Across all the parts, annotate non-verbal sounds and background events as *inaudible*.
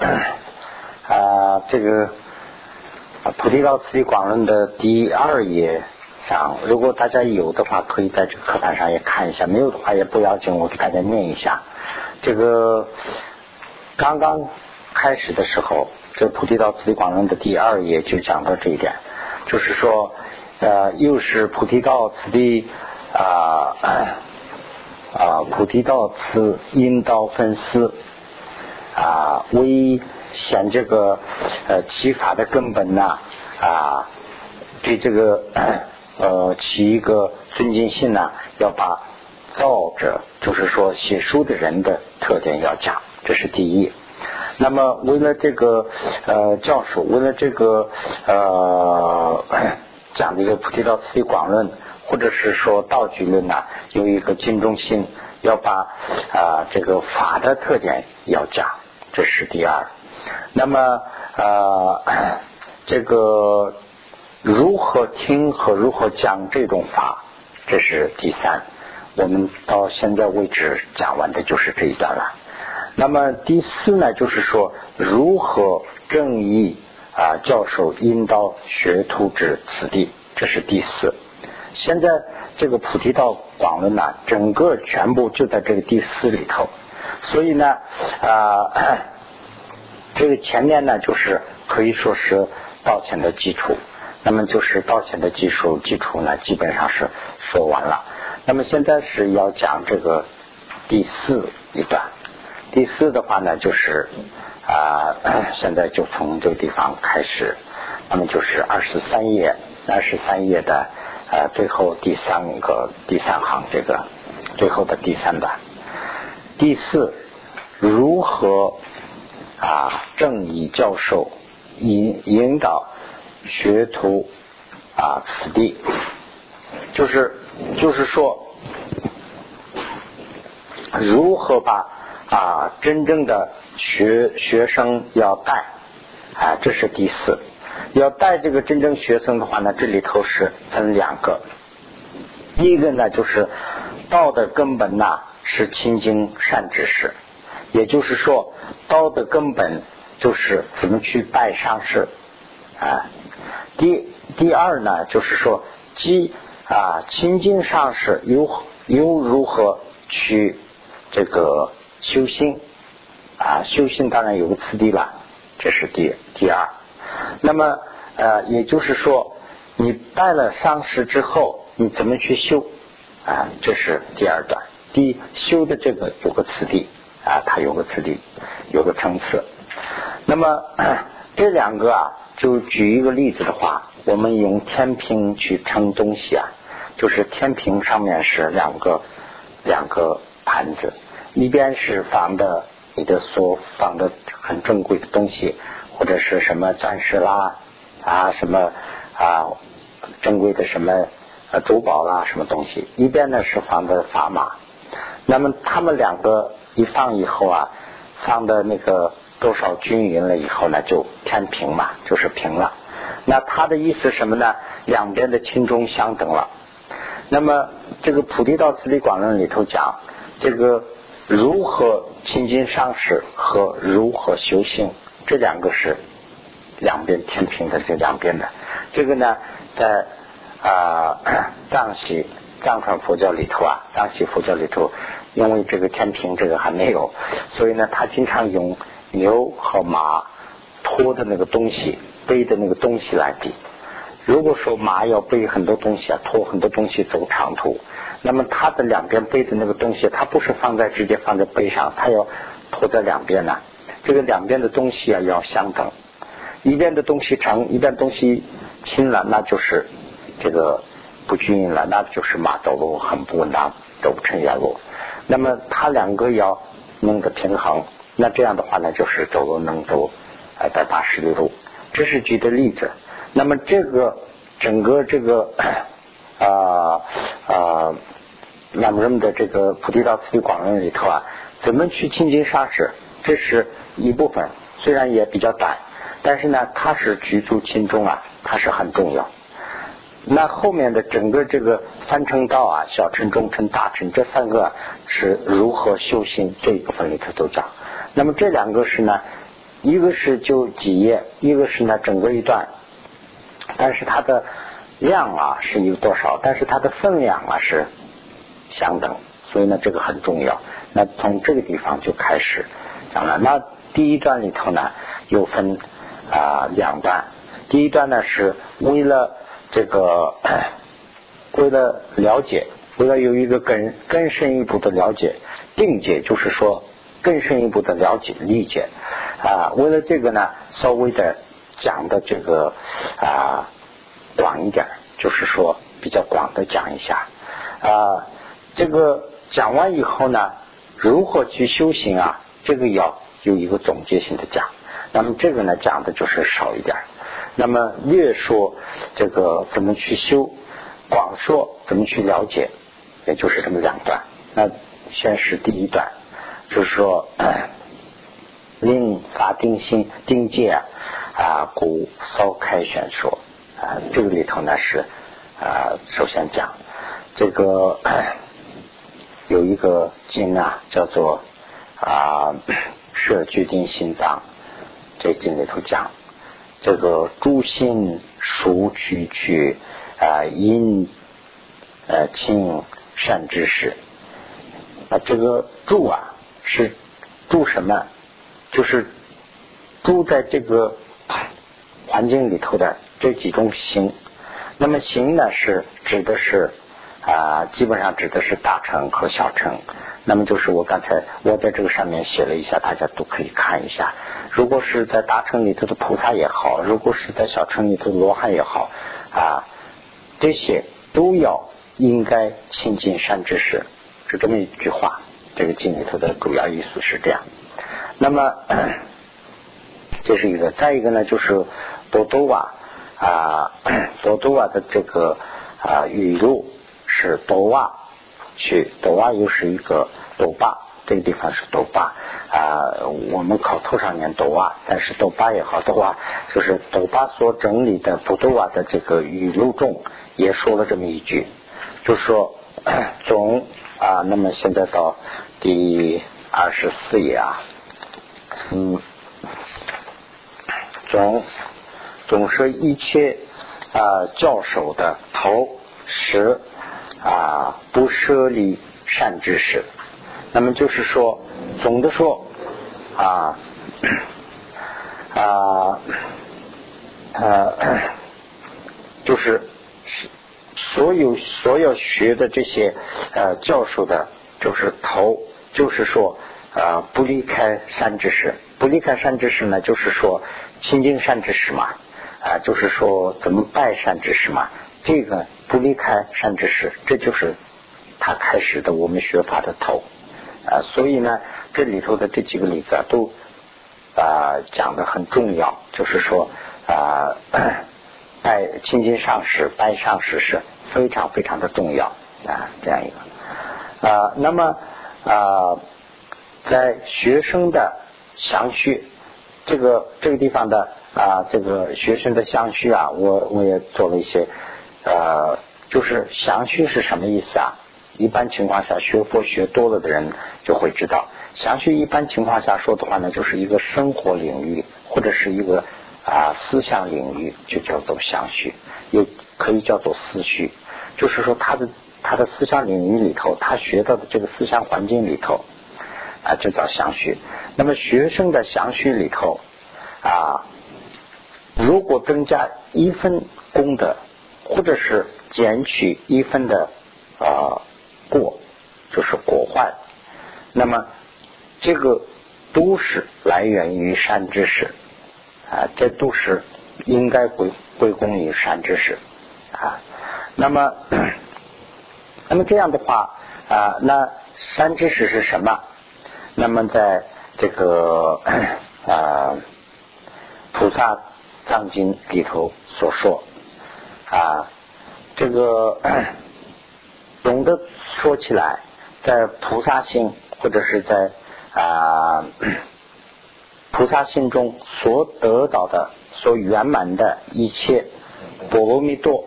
啊，这个菩提道次第广论的第二页上，如果大家有的话，可以在这个课堂上也看一下；没有的话也不要紧，我给大家念一下。这个刚刚开始的时候，这菩提道次第广论的第二页就讲到这一点，就是说，呃，又是菩提道次第啊 *coughs* 啊，菩提道次因道分尸啊为。显这个呃其法的根本呢啊，对这个呃起一个尊敬心呢，要把造者就是说写书的人的特点要讲，这是第一。那么为了这个呃教授，为了这个呃讲这个菩提道次第广论，或者是说道举论呢，有一个敬重心，要把啊这个法的特点要讲，这是第二。那么呃，*clears throat* 这个如何听和如何讲这种法，这是第三。我们到现在为止讲完的就是这一段了。那么第四呢，就是说如何正义啊教授引导学徒至此地，这是第四。现在这个菩提道广论呢，整个全部就在这个第四里头。所以呢啊。*clears throat* 这个前面呢，就是可以说是道前的基础。那么就是道前的基础，基础呢基本上是说完了。那么现在是要讲这个第四一段。第四的话呢，就是啊，*clears throat* 现在就从这个地方开始。那么就是二十三页，二十三页的呃最后第三个第三行，这个最后的第三段。第四，如何？啊，正义教授引引导学徒啊，此地就是就是说，如何把啊真正的学学生要带啊，这是第四。要带这个真正学生的话呢，这里头是分两个，一个呢就是道的根本呐是清净善知识。也就是说，道的根本就是怎么去拜上师啊。第第二呢，就是说，即啊亲近上师，又又如何去这个修心啊？修心当然有个次第了，这是第第二。那么呃，也就是说，你拜了上师之后，你怎么去修啊？这是第二段。第修的这个有个次第。啊，它有个次第，有个层次。那么 *clears throat* 这两个啊，就举一个例子的话，我们用天平去称东西啊，就是天平上面是两个两个盘子，一边是放的你的所放的很珍贵的东西，或者是什么钻石啦啊什么啊珍贵的什么珠宝啦什么东西，一边呢是放的砝码。那么他们两个。一放以后啊，放的那个多少均匀了以后呢，就天平嘛，就是平了。那他的意思什么呢？两边的轻重相等了。那么这个《菩提道次第广论》里头讲，这个如何亲近上师和如何修行，这两个是两边天平的这两边的。这个呢，在啊藏西藏传佛教里头啊，藏西佛教里头。因为这个天平这个还没有，所以呢，他经常用牛和马拖的那个东西、背的那个东西来比。如果说马要背很多东西啊，拖很多东西走长途，那么它的两边背的那个东西，它不是放在直接放在背上，它要拖在两边呢。这个两边的东西啊要相等，一边的东西长，一边东西轻了，那就是这个不均匀了，那就是马走路很不稳当，走不成原路。那么它两个要弄得平衡，那这样的话呢，就是走路能走呃百八十里路。这是举的例子。那么这个整个这个啊啊那么人们的这个菩提道次第广论里头啊，怎么去亲近上师，这是一部分，虽然也比较短，但是呢，它是举足轻重啊，它是很重要。那后面的整个这个三乘道啊，小乘、中乘、大乘这三个是如何修行这一部分里头都讲。那么这两个是呢，一个是就几页，一个是呢整个一段，但是它的量啊是有多少，但是它的分量啊是相等，所以呢这个很重要。那从这个地方就开始讲了。那第一段里头呢又分啊两段，第一段呢是为了这个 *clears throat* 为了了解，为了有一个更更深一步的了解，定解就是说。更深一步的了解理解啊，为了这个呢，稍微的讲的这个啊广一点，就是说比较广的讲一下啊。这个讲完以后呢，如何去修行啊？这个要有一个总结性的讲。那么这个呢，讲的就是少一点。那么略说这个怎么去修，广说怎么去了解，也就是这么两段。那先是第一段。就是说，*coughs* 令法定心定界啊，故稍开玄说啊，这个里头呢是啊，首先讲这个 *coughs* 有一个经啊，叫做啊 *coughs* 摄决定心脏，这经里头讲这个诸心熟取取啊因呃清善知识啊，这个住啊。是住什么？就是住在这个环境里头的这几种行。那么行呢，是指的是啊，基本上指的是大乘和小乘。那么就是我刚才我在这个上面写了一下，大家都可以看一下。如果是在大城里头的菩萨也好，如果是在小城里头罗汉也好啊，这些都要应该亲近善知识，是这么一句话。这个经里头的主要意思是这样，那么 *clears throat* 这是一个，再一个呢，就是多多瓦啊，*clears throat* 多多瓦的这个啊语录是多瓦去，多瓦又是一个多巴，这个地方是斗巴啊，我们考头上念斗瓦，但是斗巴也好，多瓦就是斗巴所整理的不斗瓦的这个语录中也说了这么一句，就说 *clears throat* 总。啊，那么现在到第二十四页啊，嗯，总总是一切啊教授的头十啊不设立善知识，那么就是说，总的说啊啊呃，*coughs* 就是。所有所有学的这些呃教授的，就是头，就是说呃不离开善知识，不离开善知识呢，就是说亲近善知识嘛，啊，就是说怎么拜善知识嘛，这个不离开善知识，这就是他开始的我们学法的头啊，所以呢，这里头的这几个例子啊，都啊讲的很重要，就是说啊拜亲近上师，拜上师是。非常非常的重要啊，这样一个啊，那么啊，在学生的详序这个这个地方的啊，这个学生的详序啊，我我也做了一些呃，就是详序是什么意思啊？一般情况下学佛学多了的人就会知道，详序一般情况下说的话呢，就是一个生活领域或者是一个啊思想领域，就叫做详序，也可以叫做思绪。就是说，他的他的思想领域里头，他学到的这个思想环境里头啊，就叫详序。那么学生的详序里头啊，如果增加一分功德，或者是减去一分的啊过，就是果患，那么这个都是来源于善知识啊，这都是应该归归功于善知识啊。那么，*clears throat* 那么这样的话啊，那善知识是什么？那么在这个 *clears throat* 啊菩萨藏经里头所说啊，这个 *clears throat* 总的说起来，在菩萨心或者是在啊 *clears throat* 菩萨心中所得到的、所圆满的一切波罗蜜多。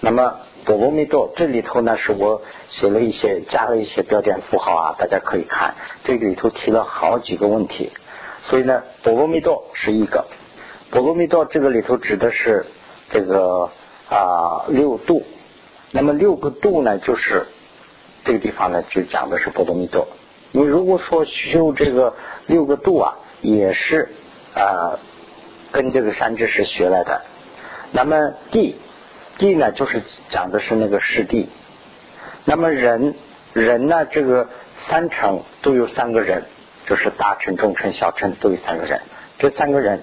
那么波罗蜜多这里头呢，是我写了一些，加了一些标点符号啊，大家可以看。这里头提了好几个问题。所以呢，波罗蜜多是一个。波罗蜜多这个里头指的是这个啊六度。那么六个度呢，就是这个地方呢就讲的是波罗蜜多。你如果说修这个六个度啊，也是啊跟这个山知识学来的。那么地地呢，就是讲的是那个实地。那么人人呢，这个三乘都有三个人，就是大乘、中乘、小乘都有三个人。这三个人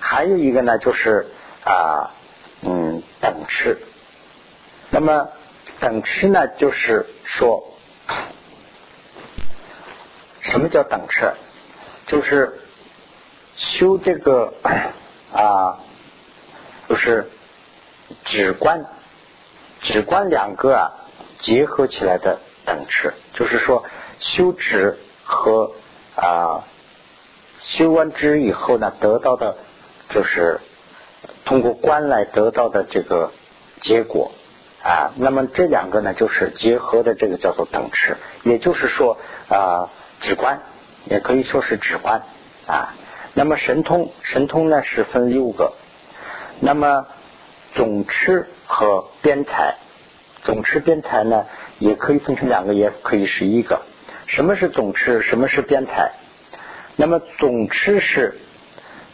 还有一个呢，就是啊嗯等持。那么等持呢，就是说什么叫等持？就是修这个啊，就是止观，止观两个啊结合起来的等持，就是说修止和啊修完止以后呢，得到的就是通过观来得到的这个结果。啊，那么这两个呢，就是结合的这个叫做等持，也就是说啊，止观也可以说是指观啊。那么神通，神通呢是分六个，那么总持和边财，总持边财呢也可以分成两个，也可以是一个。什么是总持？什么是边财？那么总持是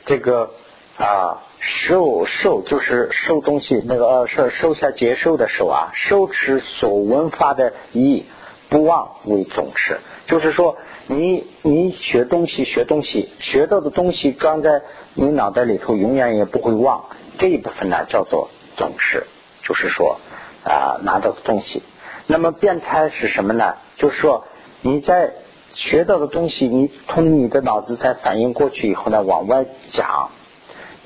这个啊。受受就是受东西，那个呃受受下接受的受啊，受持所闻法的意不忘为总持，就是说你你学东西学东西学到的东西装在你脑袋里头，永远也不会忘，这一部分呢叫做总持，就是说啊拿到的东西。那么辩才是什么呢？就是说你在学到的东西，你从你的脑子再反应过去以后呢，往外讲。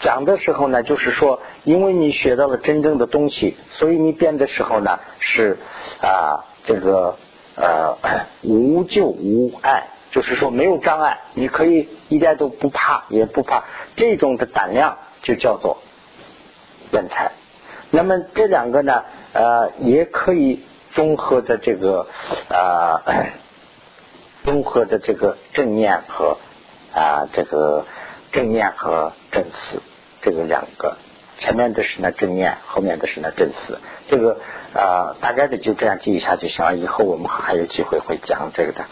讲的时候呢，就是说，因为你学到了真正的东西，所以你变的时候呢，是啊，这个呃 *clears throat* 无救无碍，就是说没有障碍，你可以一点都不怕，也不怕，这种的胆量就叫做人才。那么这两个呢，呃，也可以综合的这个啊，*clears throat* 综合的这个正念和啊这个。正念和正思，这个两个，前面的是那正念，后面的是那正思，这个啊大概的就这样记一下就行了。以后我们还有机会会讲这个的。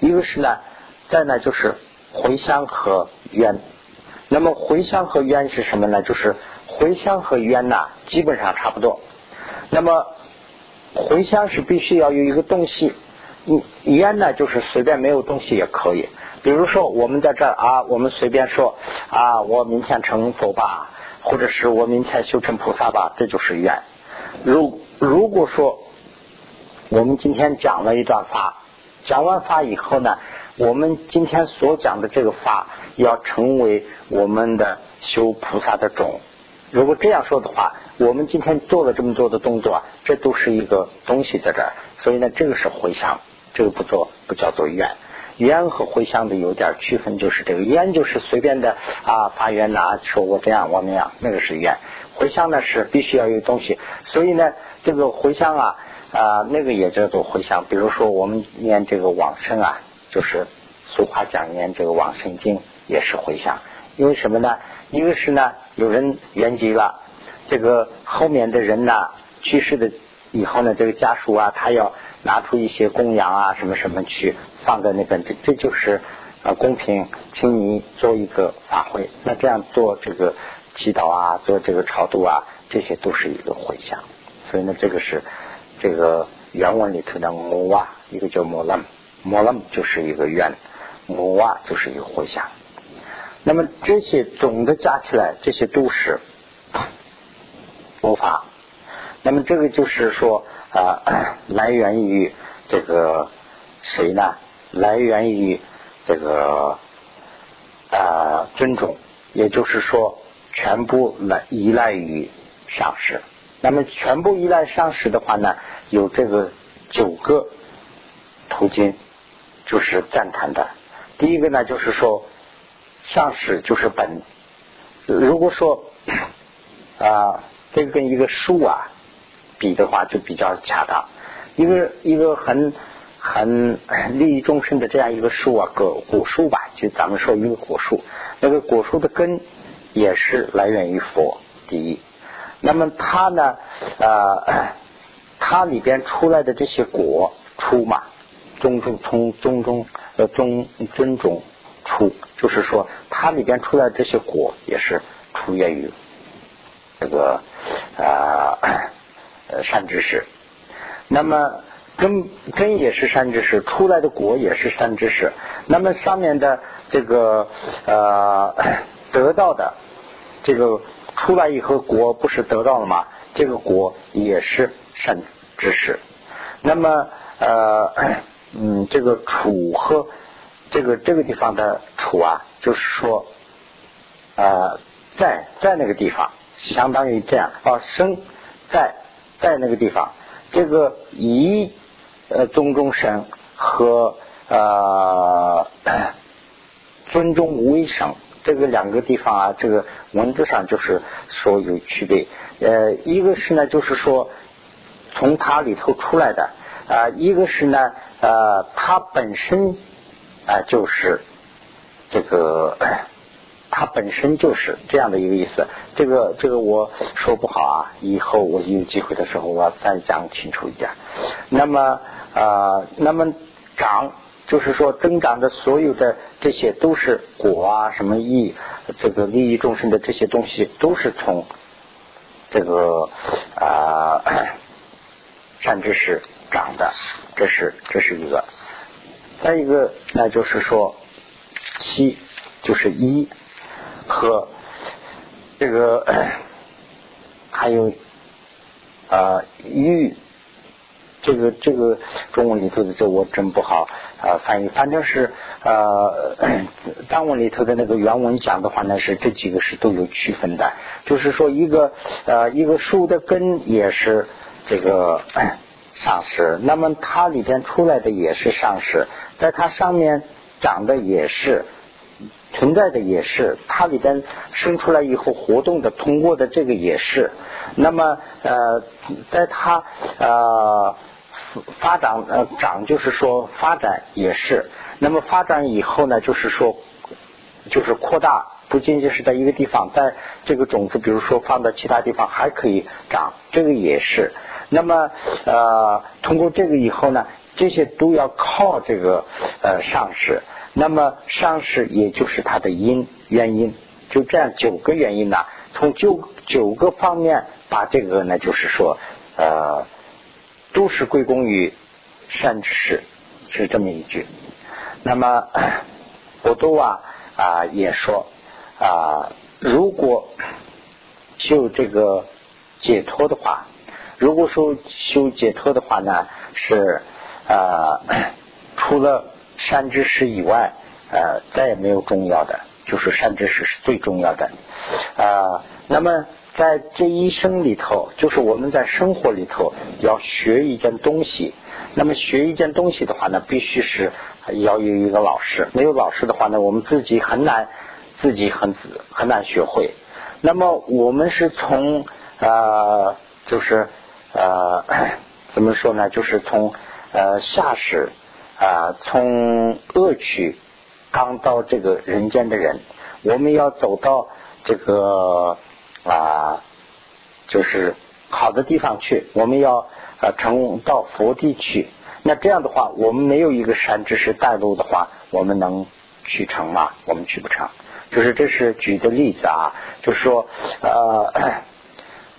一个是呢，再呢就是回乡和冤。那么回乡和冤是什么呢？就是回乡和冤呐，基本上差不多。那么回乡是必须要有一个东西，嗯冤呢就是随便没有东西也可以。比如说，我们在这儿啊，我们随便说啊，我明天成佛吧，或者是我明天修成菩萨吧，这就是愿。如如果说我们今天讲了一段法，讲完法以后呢，我们今天所讲的这个法要成为我们的修菩萨的种。如果这样说的话，我们今天做了这么多的动作，这都是一个东西在这儿，所以呢，这个是回向，这个不做不叫做愿。愿和回向的有点区分，就是这个愿就是随便的啊发愿呐，说我这样我那样，那个是愿；回向呢是必须要有东西，所以呢这个回向啊啊那个也叫做回向。比如说我们念这个往生啊，就是俗话讲念这个往生经也是回向，因为什么呢？一个是呢有人圆寂了，这个后面的人呢去世的以后呢，这个家属啊他要拿出一些供养啊什么什么去。放在那边，这这就是啊公平，请你做一个法会。那这样做这个祈祷啊，做这个超度啊，这些都是一个回向。所以呢，这个是这个原文里头的摩哇，一个叫摩楞，摩楞就是一个愿，摩哇就是一个回向。那么这些总的加起来，这些都是佛法。那么这个就是说啊，*clears throat* 来源于这个谁呢？来源于这个啊尊重，也就是说，全部来依赖于上师。那么，全部依赖上师的话呢，有这个九个途径，就是赞叹的。第一个呢，就是说上师就是本。如果说 *clears throat* 啊，这个跟一个树啊比的话，就比较恰当。一个一个很。很利益众生的这样一个树啊，果果树吧，就咱们说一个果树，那个果树的根也是来源于佛。第一，那么它呢，呃，*clears throat* 它里边出来的这些果出嘛，中中从中中呃中尊中出，就是说它里边出来这些果也是出源于这个啊呃善知识。那么根根也是善知识，出来的果也是善知识。那么上面的这个呃得到的这个。出来以后果不是得到了吗？这个果也是善知识。那么呃嗯，这个处和这个这个地方的处啊，就是说呃在在那个地方，相当于这样啊生在在那个地方，这个一呃宗中神和呃 *coughs* 尊重无微神。这个两个地方啊，这个文字上就是说有区别。呃，一个是呢，就是说从它里头出来的啊；一个是呢，呃，它本身啊就是这个，它本身就是这样的一个意思。这个这个我说不好啊，以后我有机会的时候我再讲清楚一点。那么啊，那么长。就是说，增长的所有的这些都是果啊，什么益，这个利益众生的这些东西，都是从这个啊善知识长的，这是这是一个。再一个，那就是说七就是一和这个还有啊玉。这个这个中文里头的这我真不好啊翻译，反正是呃单文里头的那个原文讲的话呢，是这几个是都有区分的，就是说一个呃一个树的根也是这个上实，那么它里边出来的也是上实，在它上面长的也是存在的也是，它里边生出来以后活动的通过的这个也是，那么呃在它呃。发展呃长就是说发展也是，那么发展以后呢，就是说就是扩大，不仅仅是在一个地方，在这个种子，比如说放到其他地方还可以长，这个也是。那么呃通过这个以后呢，这些都要靠这个呃上市。那么上市也就是它的因原因，就这样九个原因呢，从九九个方面把这个呢，就是说呃。都是归功于善知识，是这么一句。那么，*coughs* 我都啊啊也说啊，如果修这个解脱的话，如果说修解脱的话呢，是啊，除了善知识以外，呃，再也没有重要的，就是善知识是最重要的啊。那么。在这一生里头，就是我们在生活里头要学一件东西。那么学一件东西的话呢，必须是要有一个老师。没有老师的话呢，我们自己很难，自己很很难学会。那么我们是从呃，就是呃，*coughs* 怎么说呢？就是从呃下士啊，从恶趣刚到这个人间的人，我们要走到这个。啊，就是好的地方去，我们要啊成到佛地去。那这样的话，我们没有一个善知识带路的话，我们能去成吗？我们去不成。就是这是举的例子啊，就是说呃，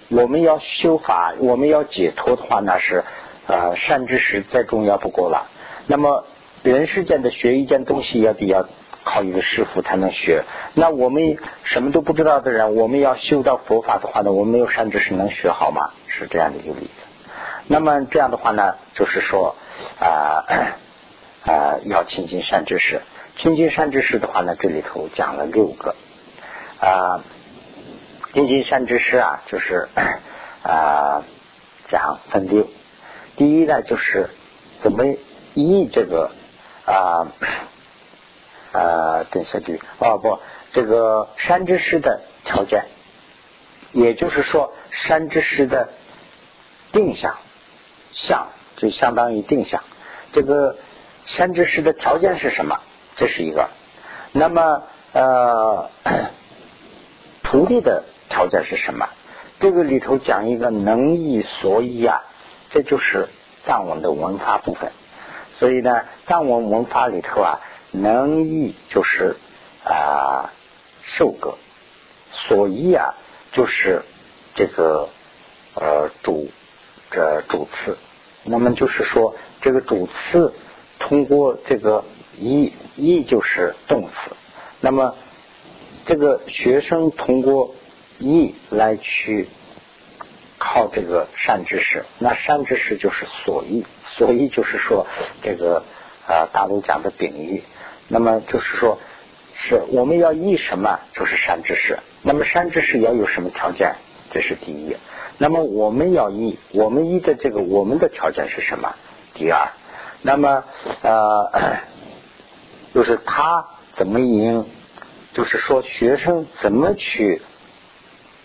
*coughs* 我们要修法，我们要解脱的话，那是呃善知识再重要不过了。那么人世间的学一件东西，要得要。靠一个师傅才能学。那我们什么都不知道的人，我们要修到佛法的话呢，我们没有善知识能学好吗？是这样的一个例子。那么这样的话呢，就是说啊啊，要亲近善知识。亲近善知识的话呢，这里头讲了六个啊，亲近善知识啊，就是啊讲分六。第一呢，就是怎么依这个啊。啊，等下句哦不，这个山之师的条件，也就是说山之师的定向向就相当于定向。这个山之师的条件是什么？这是一个。那么呃，徒弟的条件是什么？这个里头讲一个能译所依啊，这就是藏文的文法部分。所以呢，藏文文法里头啊，能译就是啊受格，所译啊就是这个呃主这主次。那么就是说，这个主次通过这个译译就是动词。那么这个学生通过译来去靠这个善知识，那善知识就是所依。所依就是说，这个啊，大陆讲的秉义，那么就是说，是我们要依什么？就是善知识。那么善知识要有什么条件？这是第一。那么我们要依，我们依的这个我们的条件是什么？第二。那么呃，就是他怎么赢？就是说学生怎么去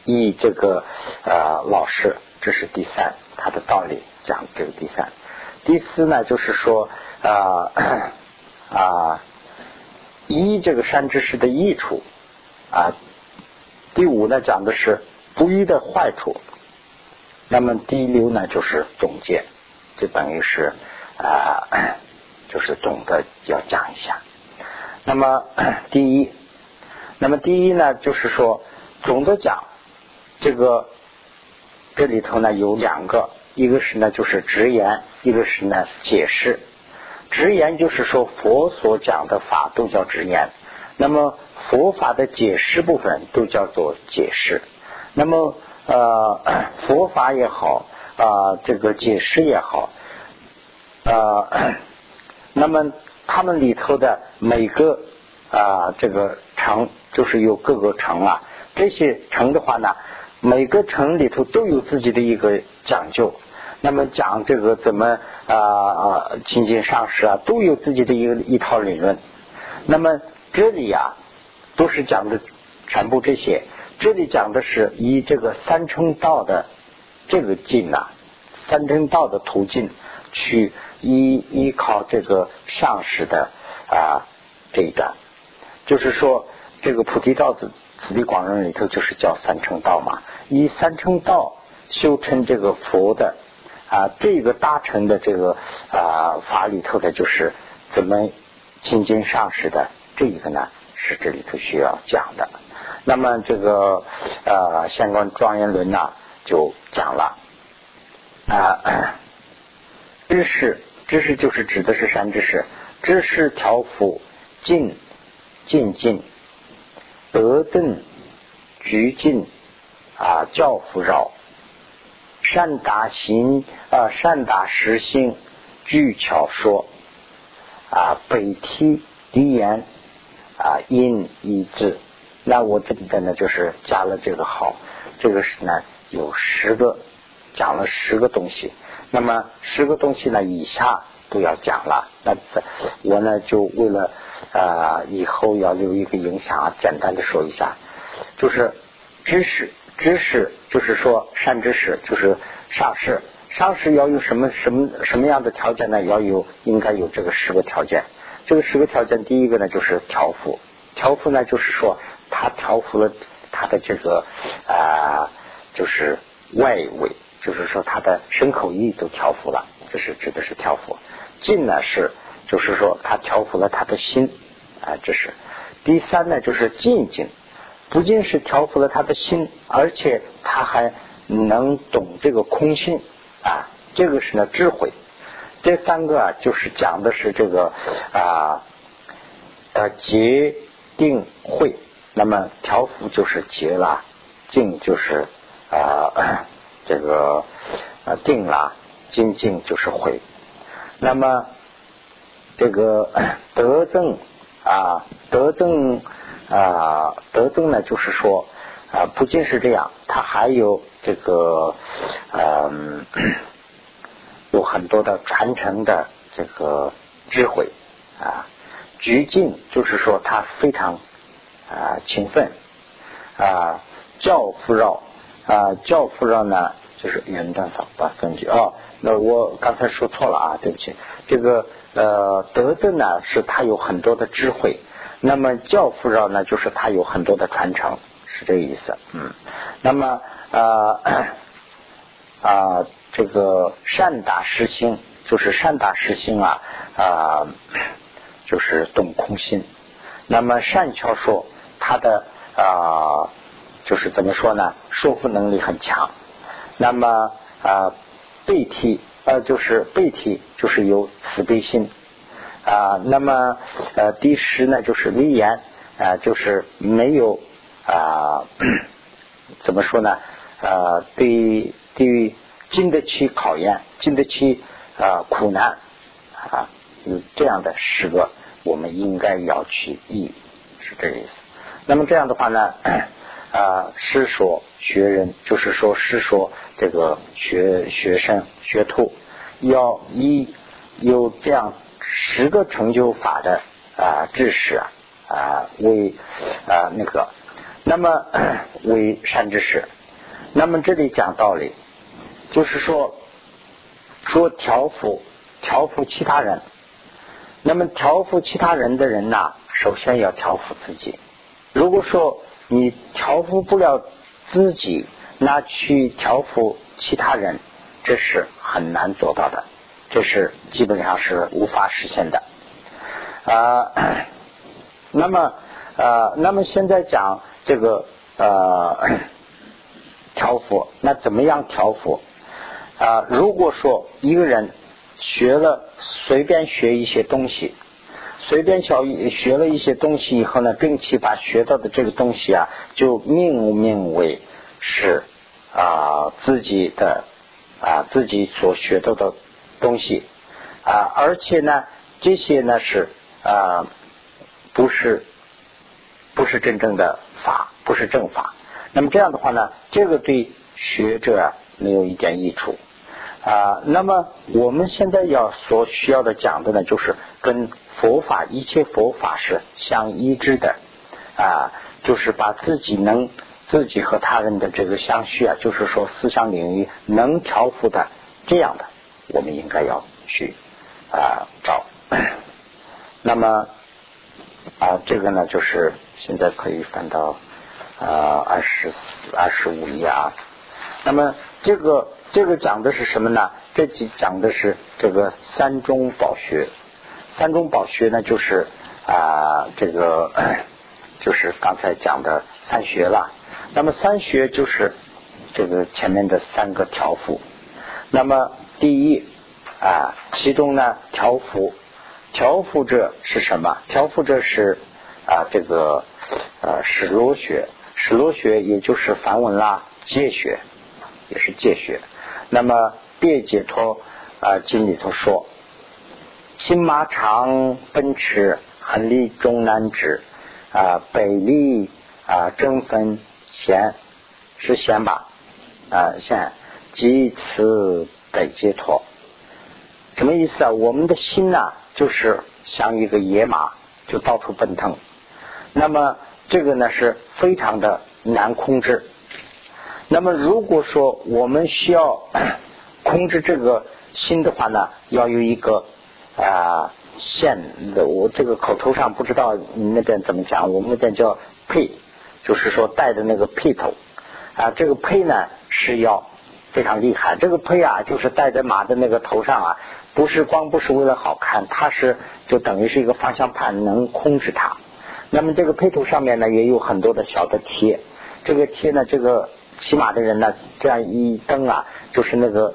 依这个呃老师？这是第三，他的道理讲这个第三。第四呢，就是说啊 *clears throat* 啊，依这个善知识的益处啊。第五呢，讲的是不依的坏处。那么第六呢，就是总结，就等于是啊，*clears throat* 就是总的要讲一下。那么 *clears throat* 第一，那么第一呢，就是说总的讲，这个这里头呢有两个。一个是呢，就是直言；一个是呢，解释。直言就是说，佛所讲的法都叫直言。那么佛法的解释部分都叫做解释。那么呃，佛法也好啊，这个解释也好啊，*clears throat* 那么他们里头的每个啊，这个城就是有各个城啊，这些城的话呢。每个城里头都有自己的一个讲究，那么讲这个怎么啊啊亲近上师啊，都有自己的一个一套理论。那么这里呀，都是讲的全部这些。这里讲的是以这个三乘道的这个径啊，三乘道的途径去依依靠这个上师的啊这一段，就是说这个菩提道子。此地广论里头就是叫三乘道嘛，以三乘道修成这个佛的啊，这个大乘的这个啊法里头的，就是怎么亲近上师的这一个呢，是这里头需要讲的。那么这个呃相关庄严论呢，就讲了啊，知识知识就是指的是三知识，知识调伏静静静。德正局进啊，教辅绕善达行啊，善达实心具巧说啊，北提低言啊，因一字。那我这里边呢，就是加了这个好，这个是呢有十个讲了十个东西。那么十个东西呢，以下都要讲了。那我呢就为了。啊，以后要留一个影响啊，简单的说一下，就是知识，知识就是说善知识，就是上士，上士要有什么什么什么样的条件呢？要有应该有这个十个条件。这个十个条件，第一个呢就是调伏，调伏呢就是说他调伏了他的这个啊，就是外围，就是说他的身口意都调伏了，这是指的是调伏。进呢是。就是说，他调伏了他的心啊，这是第三呢，就是静静，不仅是调伏了他的心，而且他还能懂这个空性啊，这个是呢智慧。这三个啊，就是讲的是这个啊呃结定慧。那么调伏就是结了，静就是啊 *coughs* 这个啊定了，静静就是慧。那么。这个 *clears throat* 德政啊，德政啊，德政呢，就是说啊，不仅是这样，它还有这个嗯，*coughs* 有很多的传承的这个智慧啊。鞠敬就是说他非常啊勤奋啊，教父绕啊，教父绕呢就是云端法把根据哦，那我刚才说错了啊，对不起，这个。呃，德政呢是他有很多的智慧，那么教父绕呢，就是他有很多的传承，是这个意思。嗯，那么呃 *clears throat* 啊，这个善达实心，就是善达实心啊啊，就是懂空心。那么善巧说，他的啊，就是怎么说呢？说服能力很强。那么啊，背体呃，就是背体就是有慈悲心。啊，那么呃，第十呢，就是威严啊，就是没有啊，*coughs* 怎么说呢？呃，对对，经得起考验，经得起啊苦难啊，有这样的十个，我们应该要去忆，是这个意思。那么这样的话呢，啊，*coughs* 师说学人，就是说是说这个学学生学徒，要以有这样。十个成就法的啊知识啊啊为啊那个，那么为善知识。那么这里讲道理，就是说说调伏调伏其他人。那么调伏其他人的人呐，首先要调伏自己。如果说你调伏不了自己，那去调伏其他人，这是很难做到的。这是基本上是无法实现的啊。*coughs* 那么呃，那么现在讲这个呃 *coughs* 调伏，那怎么样调伏啊？如果说一个人学了随便学一些东西，随便小学了一些东西以后呢，并且把学到的这个东西啊，就命名为是啊自己的啊自己所学到的。东西啊，而且呢，这些呢是啊，不是不是真正的法，不是正法。那么这样的话呢，这个对学者没有一点益处啊。那么我们现在要所需要的讲的呢，就是跟佛法一切佛法是相一致的啊，就是把自己能自己和他人的这个相续啊，就是说思想领域能调伏的这样的。我们应该要去啊找，*clears throat* 那么啊这个呢就是现在可以翻到啊二十四二十五页啊，那么这个这个讲的是什么呢？这几讲的是这个三中宝学，三中宝学呢就是啊这个 *clears throat* 就是刚才讲的三学了，那么三学就是这个前面的三个条幅，那么。第一啊，其中呢条幅，条幅者是什么？条幅者是啊这个呃史罗学，史罗学也就是梵文啦，戒学也是戒学。那么别解脱啊经里头说，新马长奔驰，横立终难止啊，北立啊争分弦是弦吧啊弦，即此。得解脱，什么意思啊？我们的心呐，就是像一个野马，就到处奔腾。那么这个呢，是非常的难控制。那么如果说我们需要 *coughs* 控制这个心的话呢，要有一个啊线的，我这个口头上不知道你那边怎么讲，我们那边叫配，就是说带的那个配头啊，这个配呢是要。非常厉害，这个胚啊，就是戴在马的那个头上啊，不是光不是为了好看，它是就等于是一个方向盘，能控制它。那么这个配头上面呢，也有很多的小的贴，这个贴呢，这个骑马的人呢，这样一蹬啊，就是那个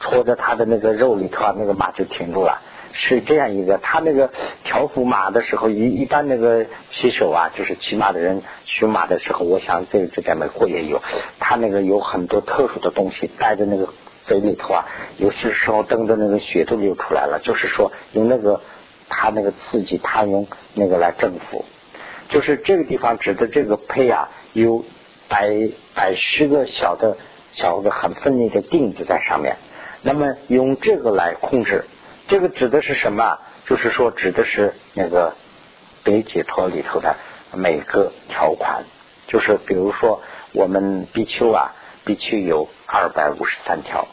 戳在他的那个肉里头啊，那个马就停住了。是这样一个，他那个调服马的时候，一一般那个骑手啊，就是骑马的人驯马的时候，我想这这在美国也有，他那个有很多特殊的东西带在那个嘴里头啊，有些时候蹬的那个血都流出来了，就是说用那个他那个刺激，他用那个来征服，就是这个地方指的这个胚啊，有百百十个小的小的很锋利的钉子在上面，那么用这个来控制。这个指的是什么？就是说，指的是那个北解脱里头的每个条款。就是比如说，我们比丘啊，比丘有二百五十三条，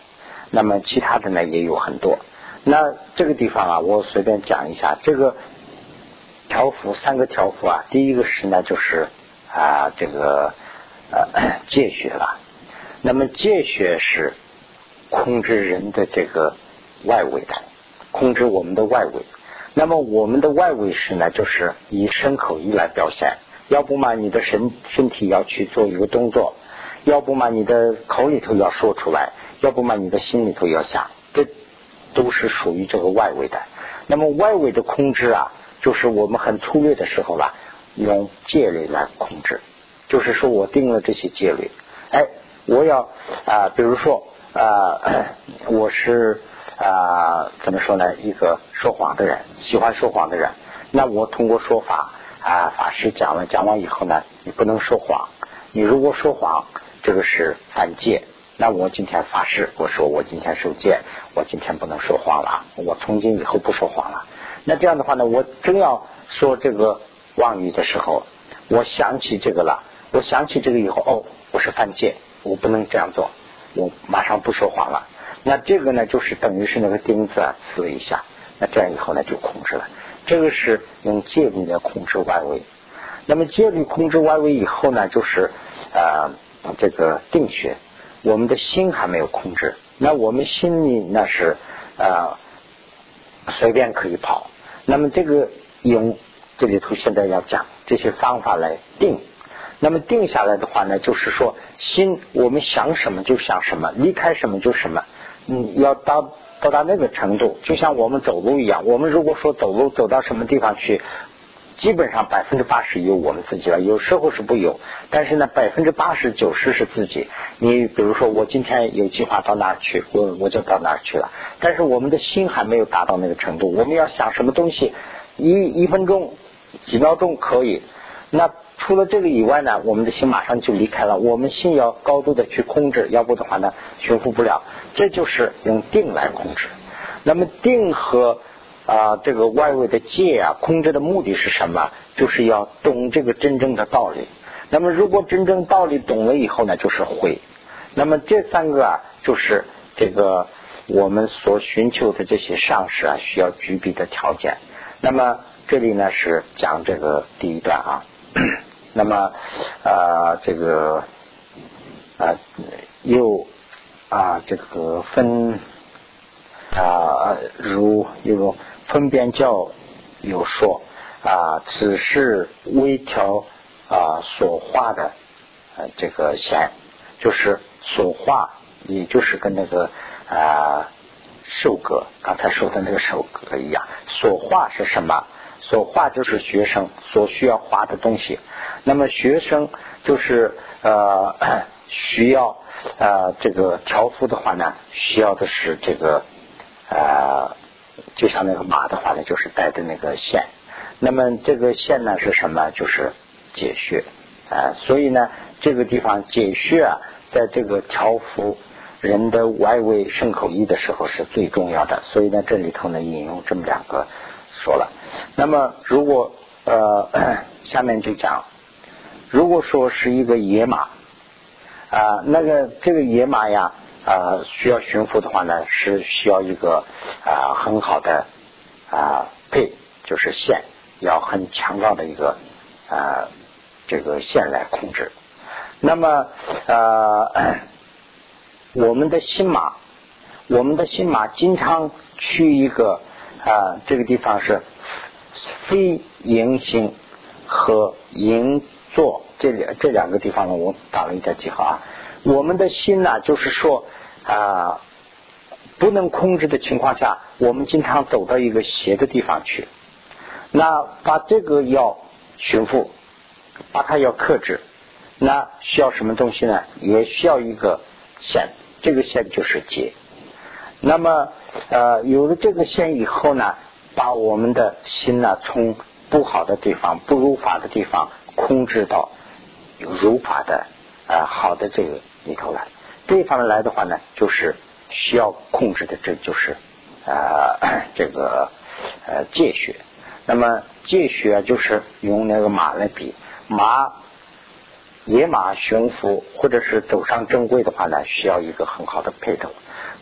那么其他的呢也有很多。那这个地方啊，我随便讲一下，这个条幅三个条幅啊，第一个是呢就是啊这个呃 *coughs* 戒学了。那么戒学是控制人的这个外围的，控制我们的外围。那么我们的外围是呢，就是以身口意来表现。要不嘛，你的身身体要去做一个动作；要不嘛，你的口里头要说出来；要不嘛，你的心里头要想。这都是属于这个外围的。那么外围的控制啊，就是我们很粗略的时候吧，用戒律来控制。就是说我定了这些戒律，哎。我要啊，比如说啊，我是啊，怎么说呢？一个说谎的人，喜欢说谎的人。那我通过说法啊，法师讲了，讲完以后呢，你不能说谎。你如果说谎，这个是犯戒。那我今天发誓，我说我今天受戒，我今天不能说谎了，我从今以后不说谎了。那这样的话呢，我真要说这个妄语的时候，我想起这个了，我想起这个以后，哦，我是犯戒。我不能这样做，我马上不说谎了。那这个呢，就是等于是那个钉子啊，刺了一下。那这样以后呢，就控制了。这个是用戒律来控制外围。那么戒律控制外围以后呢，就是呃这个定穴。我们的心还没有控制，那我们心里那是呃随便可以跑。那么这个用这里头现在要讲这些方法来定。那么定下来的话呢，就是说心我们想什么就想什么，离开什么就什么。嗯，要到到达那个程度，就像我们走路一样。我们如果说走路走到什么地方去，基本上百分之八十由我们自己了，有时候是不由。但是呢，百分之八十九十是自己。你比如说，我今天有计划到哪儿去，我我就到哪儿去了。但是我们的心还没有达到那个程度。我们要想什么东西，一一分钟、几秒钟可以。那除了这个以外呢，我们的心马上就离开了。我们心要高度的去控制，要不的话呢，修复不了。这就是用定来控制。那么定和啊这个外围的戒啊，控制的目的是什么？就是要懂这个真正的道理。那么如果真正道理懂了以后呢，就是会。那么这三个啊，就是这个我们所寻求的这些上师啊，需要具备的条件。那么这里呢是讲这个第一段啊。那么啊，这个啊，又啊，这个分啊，如有分辨教有说啊，只是微调啊所画的这个线，就是所画，也就是跟那个啊授格刚才说的那个授格一样，所画是什么？所画就是学生所需要画的东西。那么学生就是呃 *coughs* 需要呃这个条幅的话呢，需要的是这个呃就像那个马的话呢，就是带的那个线。那么这个线呢是什么？就是解穴啊。所以呢，这个地方解穴啊，在这个条幅人的外围牲口意的时候是最重要的。所以呢，这里头呢引用这么两个说了。那么如果呃 *coughs* 下面就讲。如果说是一个野马啊，那个这个野马呀啊，需要驯服的话呢，是需要一个啊很好的啊配，就是线，要很强壮的一个啊这个线来控制。那么呃，我们的新马，我们的新马经常去一个啊这个地方是非营星和营。做这两这两个地方呢，我打了一个记号啊。我们的心呢，就是说啊，不能控制的情况下，我们经常走到一个斜的地方去。那把这个要驯服，把它要克制，那需要什么东西呢？也需要一个线，这个线就是结。那么呃，有了这个线以后呢，把我们的心呢，从不好的地方、不如法的地方。控制到如法的呃好的这个里头来，这方面来的话呢，就是需要控制的，这就是啊 *clears throat* 这个呃戒血。那么戒血就是用那个马来比，马野马驯服或者是走上正规的话呢，需要一个很好的配头。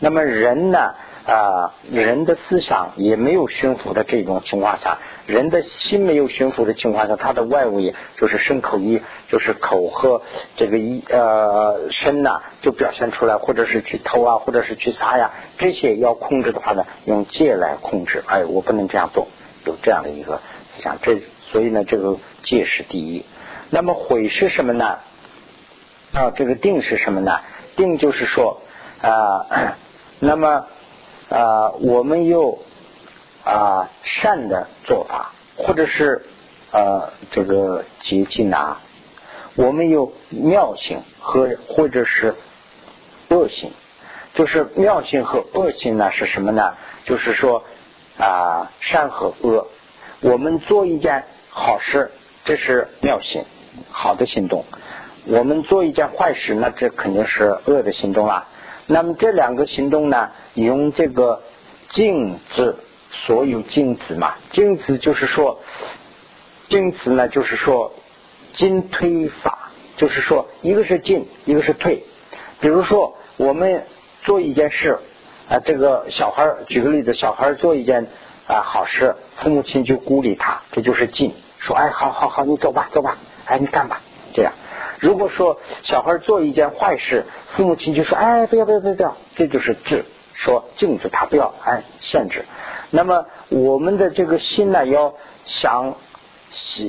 那么人呢啊人的思想也没有驯服的这种情况下，人的心没有驯服的情况下，他的外物也就是身口意，就是口和这个一呃身呐，就表现出来，或者是去偷啊，或者是去杀呀，这些要控制的话呢，用戒来控制。哎，我不能这样做，有这样的一个思想。这所以呢，这个戒是第一。那么悔是什么呢？啊，这个定是什么呢？定就是说啊，那么啊，我们有啊善的做法，或者是呃这个捷径啊，我们有妙性和或者是恶性，就是妙性和恶性呢是什么呢？就是说啊善和恶，我们做一件好事，这是妙性，好的行动。我们做一件坏事，那这肯定是恶的行动了。那么这两个行动呢，你用这个镜子，所有镜子嘛，镜子就是说，镜子呢就是说进退法，就是说一个是进，一个是退。比如说我们做一件事啊，这个小孩举个例子，小孩做一件啊好事，父母亲就鼓励他，这就是进，说哎，好好好，你走吧，走吧，哎，你干吧，这样。如果说小孩做一件坏事，父母亲就说：“哎，不要不要不要不要！”这就是制，说禁止他不要，哎，限制。那么我们的这个心呢，要想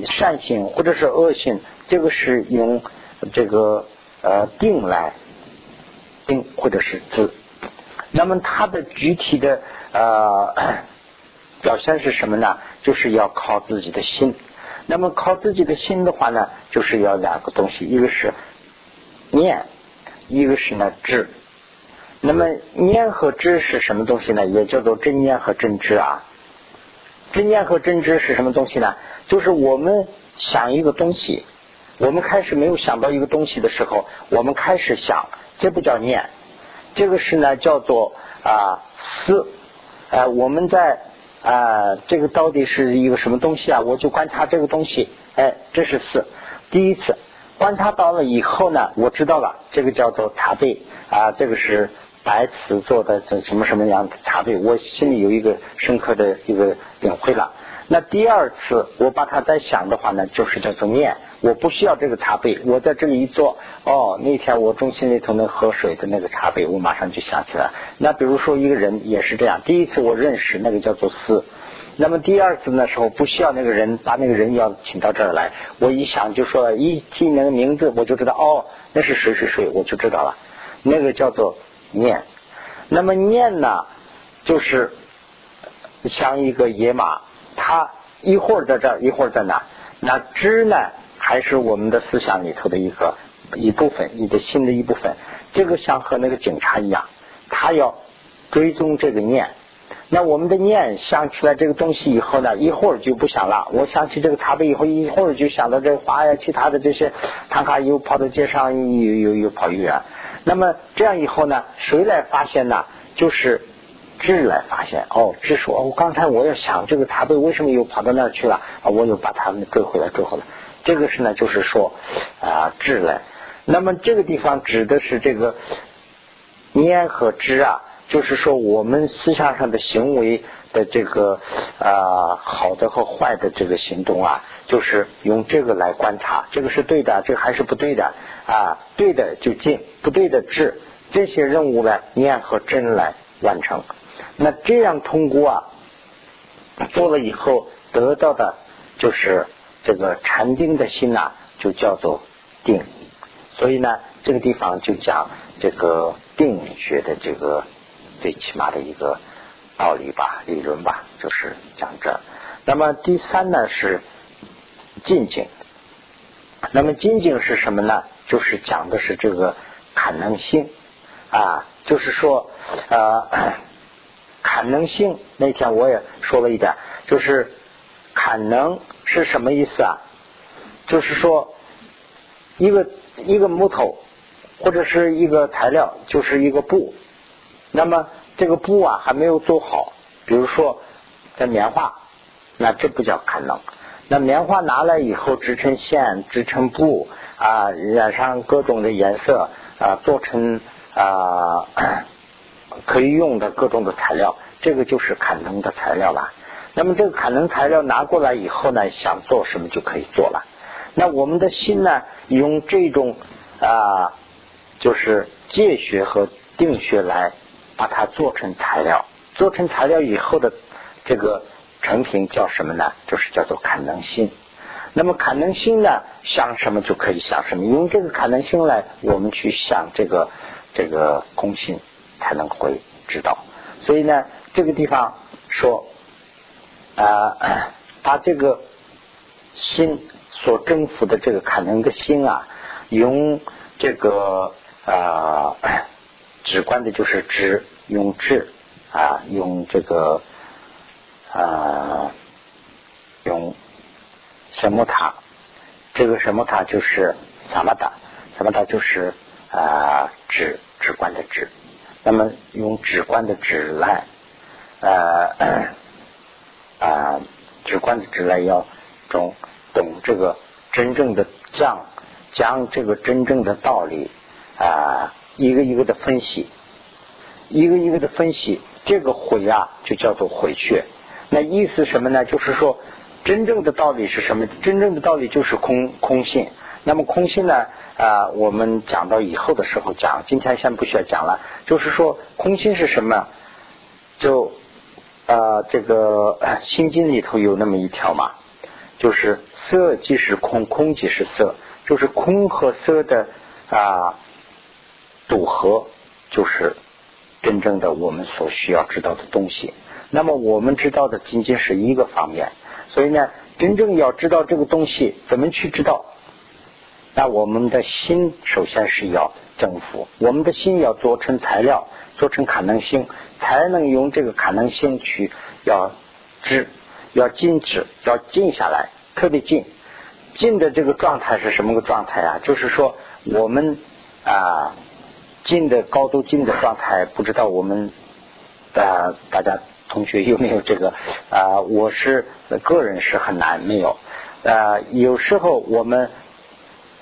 善心或者是恶心，这个是用这个呃定来定或者是知。那么它的具体的呃表现是什么呢？就是要靠自己的心。那么靠自己的心的话呢，就是要两个东西，一个是念，一个是呢知。那么念和知是什么东西呢？也叫做真念和真知啊。真念和真知是什么东西呢？就是我们想一个东西，我们开始没有想到一个东西的时候，我们开始想，这不叫念，这个是呢叫做啊思。呃，我们在。啊，这个到底是一个什么东西啊？我就观察这个东西，哎，这是四，第一次观察到了以后呢，我知道了，这个叫做茶杯啊，这个是白瓷做的，这什么什么样的茶杯，我心里有一个深刻的一个领会了。那第二次我把它再想的话呢，就是叫做念。我不需要这个茶杯，我在这里一坐，哦，那天我中心里头那喝水的那个茶杯，我马上就想起来。那比如说一个人也是这样，第一次我认识那个叫做思，那么第二次的时候不需要那个人，把那个人要请到这儿来，我一想就说一听那个名字，我就知道哦，那是谁谁谁，我就知道了，那个叫做念。那么念呢，就是像一个野马，它一会儿在这儿，一会儿在哪，那知呢？还是我们的思想里头的一个一部分，你的心的一部分。这个像和那个警察一样，他要追踪这个念。那我们的念想起来这个东西以后呢，一会儿就不想了。我想起这个茶杯以后，一会儿就想到这花呀，其他的这些，他卡又跑到街上，又又又跑远。那么这样以后呢，谁来发现呢？就是智来发现。哦，智说，我刚才我要想这个茶杯为什么又跑到那儿去了？啊，我又把它们追回来，追回来。这个是呢，就是说啊，智来。那么这个地方指的是这个念和知啊，就是说我们思想上的行为的这个啊好的和坏的这个行动啊，就是用这个来观察，这个是对的，这个还是不对的啊？对的就进，不对的治。这些任务呢，念和真来完成。那这样通过啊，做了以后得到的就是。这个禅定的心呐，就叫做定，所以呢，这个地方就讲这个定学的这个最起码的一个道理吧，理论吧，就是讲这。那么第三呢是静静，那么静静是什么呢？就是讲的是这个可能性啊，就是说呃，可能性。那天我也说了一点，就是可能。是什么意思啊？就是说，一个一个木头或者是一个材料，就是一个布。那么这个布啊还没有做好，比如说在棉花，那这不叫可能。那棉花拿来以后织成线，织成布啊，染上各种的颜色啊，做成啊可以用的各种的材料，这个就是砍能的材料了。那么这个砍能材料拿过来以后呢，想做什么就可以做了。那我们的心呢，用这种啊，就是戒学和定学来把它做成材料，做成材料以后的这个成品叫什么呢？就是叫做砍能心。那么砍能心呢，想什么就可以想什么，用这个砍能心来，我们去想这个这个空心，才能会知道。所以呢，这个地方说。啊，*clears throat* 把这个心所征服的这个可能的心啊，用这个啊 *coughs* 直观的，就是指用智啊，用这个啊用什么塔？这个什么塔就是萨玛达，萨玛达就是啊直直观的直。那么用直观的直来呃。*coughs* 啊，直观的直来要懂懂这个真正的讲讲这个真正的道理啊，一个一个的分析，一个一个的分析，这个回啊就叫做回去。那意思什么呢？就是说真正的道理是什么？真正的道理就是空空性。那么空性呢？啊，我们讲到以后的时候讲，今天先不需要讲了。就是说空性是什么？就。啊，这个心经里头有那么一条嘛，就是色即是空，空即是色，就是空和色的啊组合，就是真正的我们所需要知道的东西。那么我们知道的仅仅是一个方面，所以呢，真正要知道这个东西怎么去知道，那我们的心首先是要征服，我们的心要做成材料。做成可能性，才能用这个可能性去要知，要静止，要静下来，特别静。静的这个状态是什么个状态啊？就是说，我们啊，静的高度静的状态，不知道我们啊，大家同学有没有这个啊？我是个人是很难没有啊。有时候我们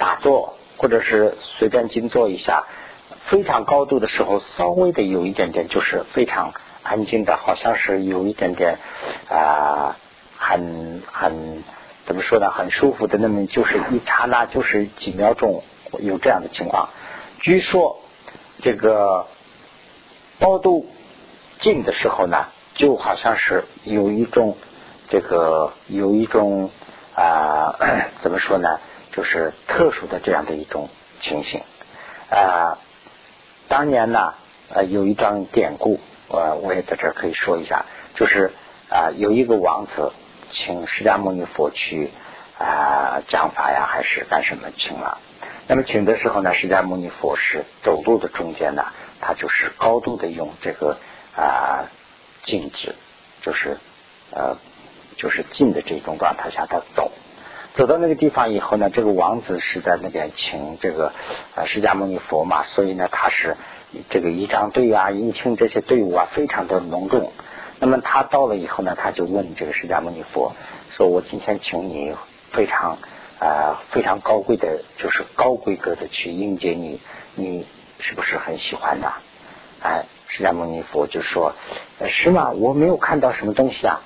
打坐，或者是随便静坐一下。非常高度的时候，稍微的有一点点，就是非常安静的，好像是有一点点啊，很很怎么说呢，很舒服的那么，就是一刹那，就是几秒钟有这样的情况。据说这个高度静的时候呢，就好像是有一种这个有一种啊，*coughs* 怎么说呢，就是特殊的这样的一种情形啊。当年呢，呃，有一张典故，呃，我也在这儿可以说一下，就是啊，有一个王子请释迦牟尼佛去啊讲法呀，还是干什么请了。那么请的时候呢，释迦牟尼佛是走路的中间呢，他就是高度的用这个啊静止，就是呃就是静的这种状态下他走。走到那个地方以后呢，这个王子是在那边请这个呃释迦牟尼佛嘛，所以呢他是这个仪仗队啊、迎亲这些队伍啊非常的隆重。那么他到了以后呢，他就问这个释迦牟尼佛说：“我今天请你非常啊非常高贵的，就是高规格的去迎接你，你是不是很喜欢呢？”哎，释迦牟尼佛就说：“是吗？我没有看到什么东西啊。”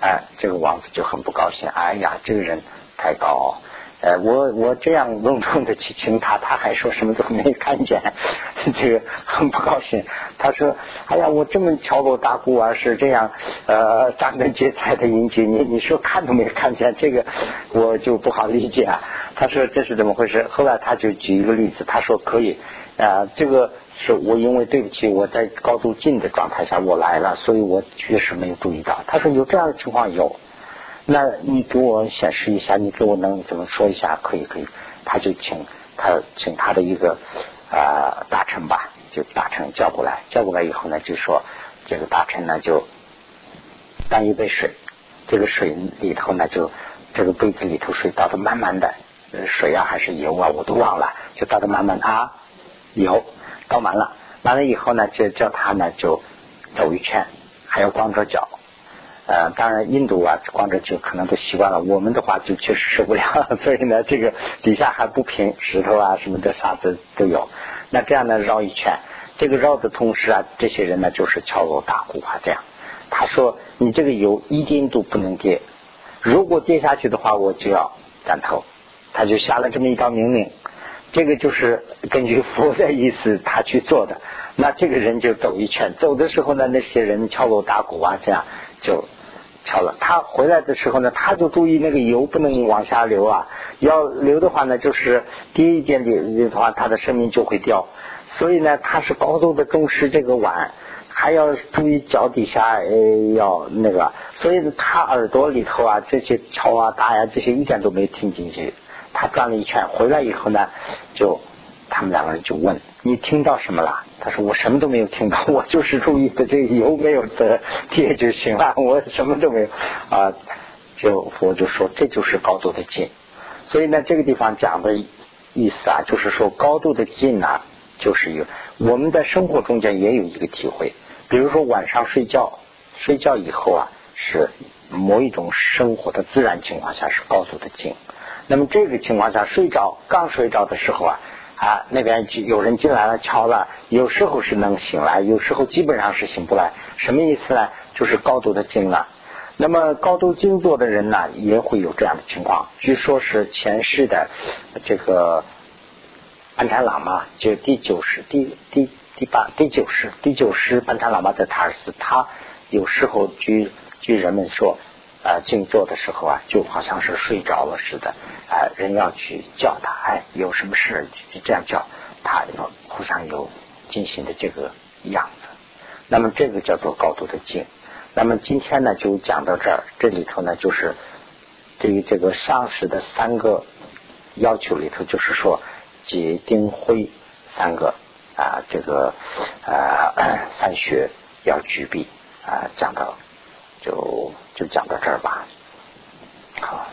哎，这个王子就很不高兴。哎呀，这个人。太高，呃，我我这样隆重的去请他，他还说什么都没看见，*laughs* 这个很不高兴。他说：“哎呀，我这么敲锣打鼓啊，是这样，呃，张灯结彩的迎接你，你说看都没看见，这个我就不好理解。”啊。他说：“这是怎么回事？”后来他就举一个例子，他说：“可以啊，这个是我因为对不起，我在高度近的状态下我来了，所以我确实没有注意到。”他说：“有这样的情况有。”那你给我显示一下，你给我能怎么说一下？可以，可以。他就请他请他的一个啊大臣吧，就大臣叫过来，叫过来以后呢，就说这个大臣呢就端一杯水，这个水里头呢就这个杯子里头水倒的满满的，水啊还是油啊我都忘了，就倒的满满啊油倒满了，完了以后呢就叫他呢就走一圈，还要光着脚。呃，当然，印度啊，光着脚可能都习惯了。我们的话就确实受不了，*laughs* 所以呢，这个底下还不平，石头啊什么的沙子都有。那这样呢，绕一圈，这个绕的同时啊，这些人呢就是敲锣打鼓啊这样。他说：“你这个油一点都不能跌，如果跌下去的话，我就要斩头。”他就下了这么一道命令。这个就是根据佛的意思他去做的。那这个人就走一圈，走的时候呢，那些人敲锣打鼓啊，这样就敲了。他回来的时候呢，他就注意那个油不能往下流啊，要流的话呢，就是跌一点点的话，他的生命就会掉。所以呢，他是高度的重视这个碗。还要注意脚底下，呃，要那个，所以他耳朵里头啊，这些敲啊打呀，这些一点都没听进去。他转了一圈回来以后呢，就他们两个人就问：“你听到什么了？”他说：“我什么都没有听到，我就是注意的这个油没有得跌就行了，我什么都没有啊。”就我就说这就是高度的近。所以呢，这个地方讲的意思啊，就是说高度的近呢，就是有我们在生活中间也有一个体会。比如说晚上睡觉，睡觉以后啊，是某一种生活的自然情况下是高度的静。那么这个情况下睡着，刚睡着的时候啊啊那边有人进来了敲了，有时候是能醒来，有时候基本上是醒不来。什么意思呢？就是高度的静了。那么高度静坐的人呢，也会有这样的情况。据说是前世的这个安禅喇嘛，就第九世第第。第八、第九世、第九世班禅喇嘛在塔尔寺，他有时候据据人们说，啊，静坐的时候啊，就好像是睡着了似的，啊，人要去叫他，哎，有什么事就这样叫，他要互相有进行的这个样子。那么这个叫做高度的静。那么今天呢，就讲到这儿，这里头呢，就是对于这个上师的三个要求里头，就是说结定慧三个。啊，这个啊，三学要具备啊，讲到就就讲到这儿吧。好。